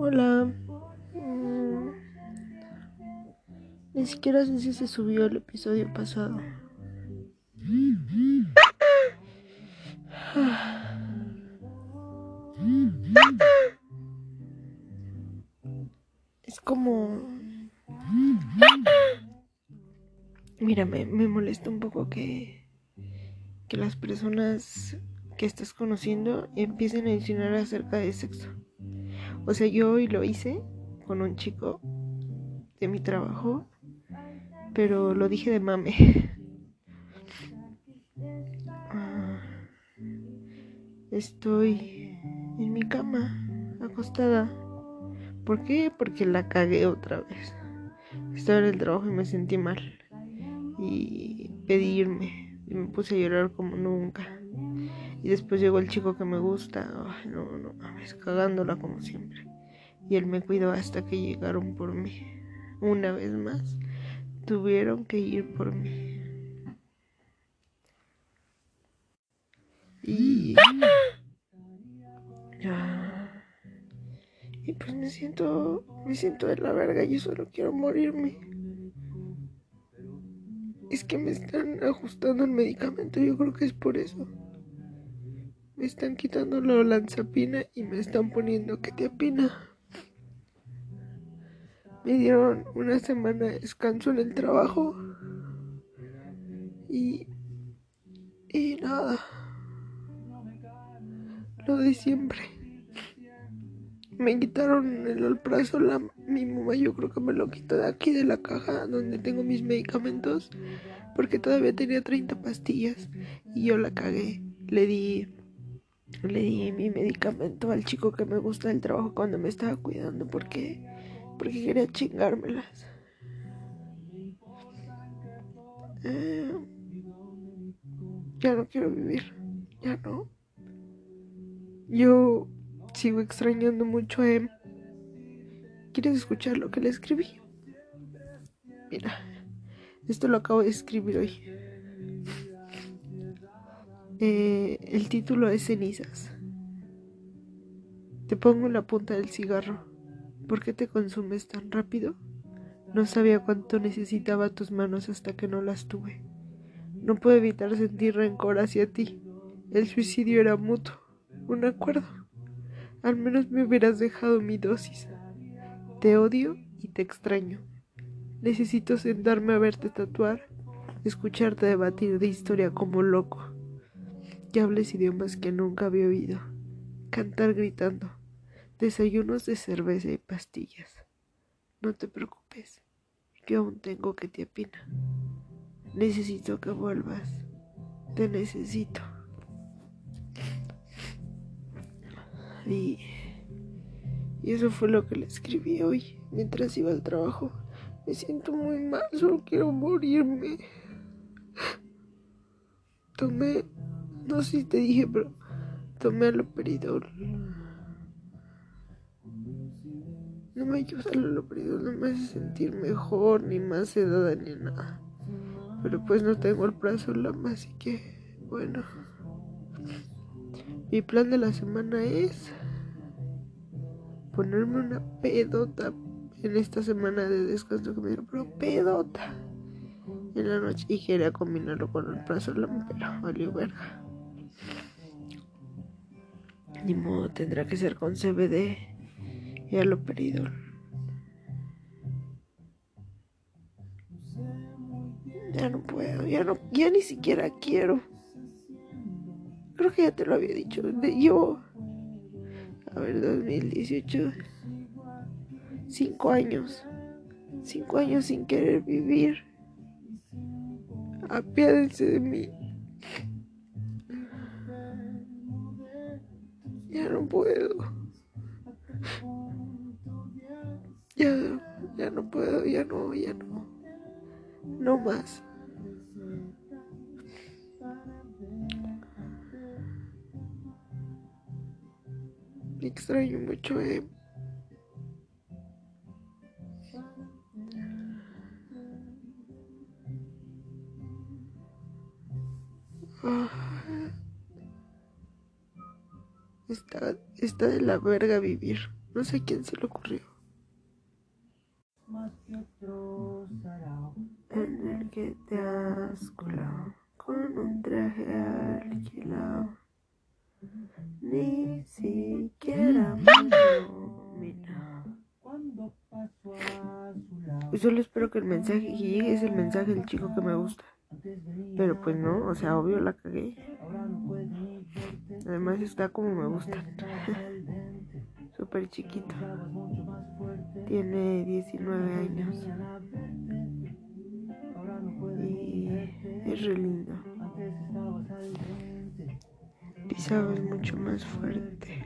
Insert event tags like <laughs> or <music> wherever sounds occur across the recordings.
Hola. Mm, Ni siquiera sé si se subió el episodio pasado. Es como... Mira, me, me molesta un poco que, que las personas que estás conociendo empiecen a insinuar acerca de sexo. O sea, yo hoy lo hice con un chico de mi trabajo, pero lo dije de mame. Ah, Estoy en mi cama, acostada. ¿Por qué? Porque la cagué otra vez. Estaba en el trabajo y me sentí mal. Y pedí irme. Y me puse a llorar como nunca. Y después llegó el chico que me gusta. Ay, no, no mames, cagándola como siempre. Y él me cuidó hasta que llegaron por mí. Una vez más, tuvieron que ir por mí. Y. Y pues me siento. Me siento de la verga y solo quiero morirme. Es que me están ajustando el medicamento, yo creo que es por eso. Me están quitando la olanzapina y me están poniendo ketiapina. Me dieron una semana de descanso en el trabajo. Y. Y nada. Lo de siempre. Me quitaron el alprazolam. Mi mamá yo creo que me lo quitó de aquí de la caja donde tengo mis medicamentos. Porque todavía tenía 30 pastillas. Y yo la cagué. Le di le di mi medicamento al chico que me gusta del trabajo cuando me estaba cuidando porque porque quería chingármelas. Eh, ya no quiero vivir, ya no. Yo sigo extrañando mucho a Em. ¿Quieres escuchar lo que le escribí? Mira, esto lo acabo de escribir hoy. Eh, el título es Cenizas. Te pongo la punta del cigarro. ¿Por qué te consumes tan rápido? No sabía cuánto necesitaba tus manos hasta que no las tuve. No puedo evitar sentir rencor hacia ti. El suicidio era mutuo, un acuerdo. Al menos me hubieras dejado mi dosis. Te odio y te extraño. Necesito sentarme a verte tatuar, escucharte debatir de historia como loco hables idiomas que nunca había oído, cantar gritando, desayunos de cerveza y pastillas. No te preocupes, yo aún tengo que te apina. Necesito que vuelvas, te necesito. Y, y eso fue lo que le escribí hoy mientras iba al trabajo. Me siento muy mal, solo quiero morirme. Tomé no sé si te dije, pero tomé aloperidol. No me ayuda el aloperidol, no me hace sentir mejor, ni más sedada, ni nada. Pero pues no tengo el brazo lama, así que, bueno. Mi plan de la semana es ponerme una pedota en esta semana de descanso que me dieron, pero pedota en la noche y quería combinarlo con el brazo lama, pero valió verga. Ni modo, tendrá que ser con CBD y aloperidol. Ya no puedo, ya no, ya ni siquiera quiero. Creo que ya te lo había dicho. Yo, a ver, 2018, cinco años, cinco años sin querer vivir. Apiádense de mí. Ya no puedo. Ya, ya no puedo, ya no, ya no. No más. Extraño mucho, eh. Está, de la verga vivir. No sé quién se le ocurrió. En el que te has colado con un traje alquilado. Ni siquiera Solo espero que el mensaje que llegue es el mensaje del chico que me gusta. Pero pues no, o sea, obvio la cagué. Además está como me gusta. <laughs> Súper chiquito. Tiene 19 años. Y es re lindo. Pisaba es mucho más fuerte.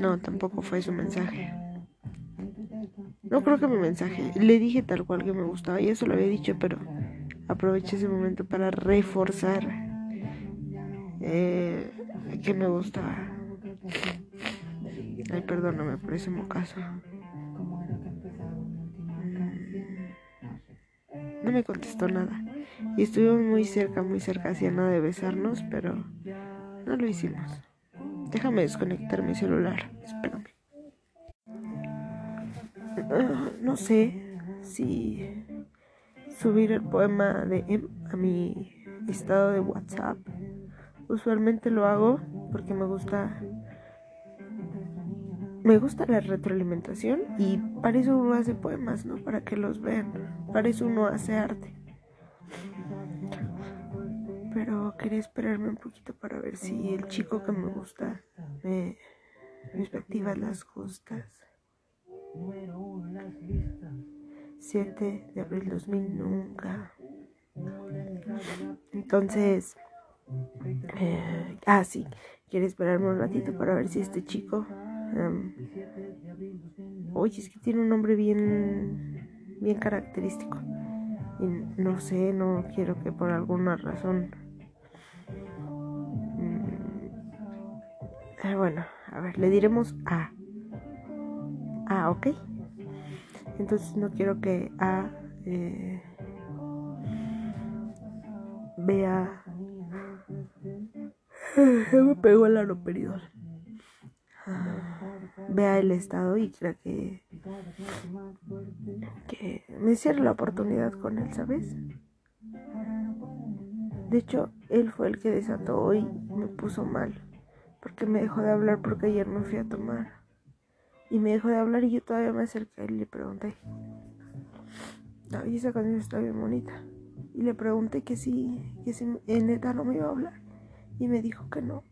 No, tampoco fue su mensaje. No creo que mi mensaje. Le dije tal cual que me gustaba. Ya se lo había dicho, pero aproveché ese momento para reforzar eh, que me gustaba. Ay, perdóname por ese mocaso. No me contestó nada. Y estuvimos muy cerca, muy cerca, hacía nada de besarnos, pero no lo hicimos. Déjame desconectar mi celular. Espérame. Ah, no sé si subir el poema de Em a mi estado de WhatsApp. Usualmente lo hago porque me gusta me gusta la retroalimentación y para eso uno hace poemas, ¿no? Para que los vean. Para eso uno hace arte. Pero quería esperarme un poquito para ver si el chico que me gusta me, me las justas. 7 de abril 2000 nunca. Entonces, eh, ah, sí, quiere esperarme un ratito para ver si este chico. Um, oye, es que tiene un nombre bien, bien característico. Y no sé, no quiero que por alguna razón. Eh, bueno, a ver, le diremos A. A, ok. Entonces no quiero que A eh, vea. <laughs> me pegó el aroperidol. vea el estado y crea que, que me cierre la oportunidad con él, ¿sabes? De hecho, él fue el que desató hoy, me puso mal, porque me dejó de hablar porque ayer me fui a tomar. Y me dejó de hablar y yo todavía me acerqué y le pregunté. Y esa canción está bien bonita. Y le pregunté que si, que si en neta no me iba a hablar. Y me dijo que no.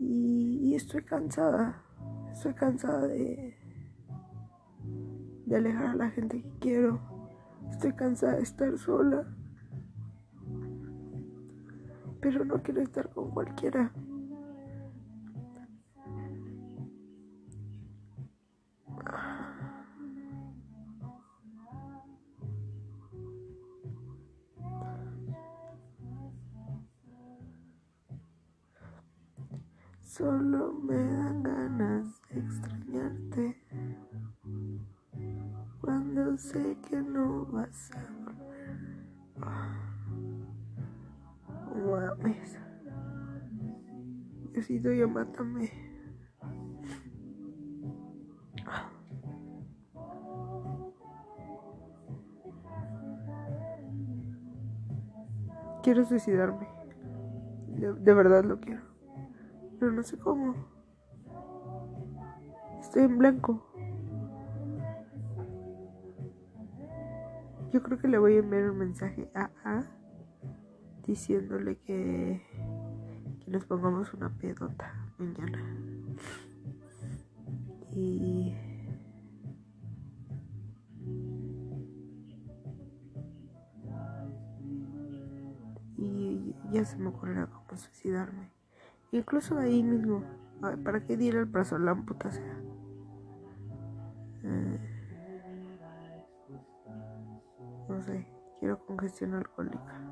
Y, y estoy cansada. Estoy cansada de, de alejar a la gente que quiero. Estoy cansada de estar sola. Pero no quiero estar con cualquiera. Solo me dan ganas de extrañarte cuando sé que no vas a volver. Mames. Diosito, ya mátame. Quiero suicidarme. de verdad lo quiero pero no sé cómo. Estoy en blanco. Yo creo que le voy a enviar un mensaje a A diciéndole que, que nos pongamos una pedota mañana. Y y ya se me ocurrirá cómo suicidarme. Incluso ahí mismo. ¿Para qué diera el brazo la puta sea? Eh, no sé, quiero congestión alcohólica.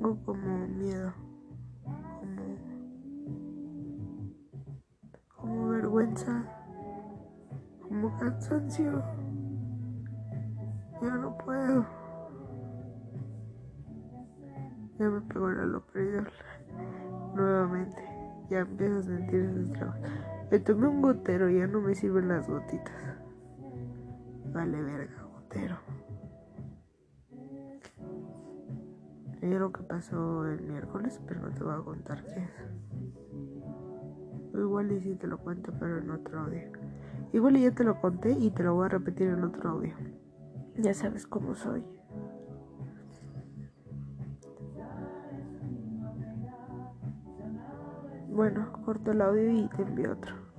tengo como miedo, como, vergüenza, como cansancio. Yo no puedo. Ya me pegó la loperidol nuevamente. Ya empiezo a sentir ese trabas. Me tomé un gotero, ya no me sirven las gotitas. Vale verga, gotero. Lo que pasó el miércoles, pero no te voy a contar qué es. igual y si te lo cuento, pero en otro audio. Igual y ya te lo conté y te lo voy a repetir en otro audio. Ya sabes cómo soy. Bueno, corto el audio y te envío otro.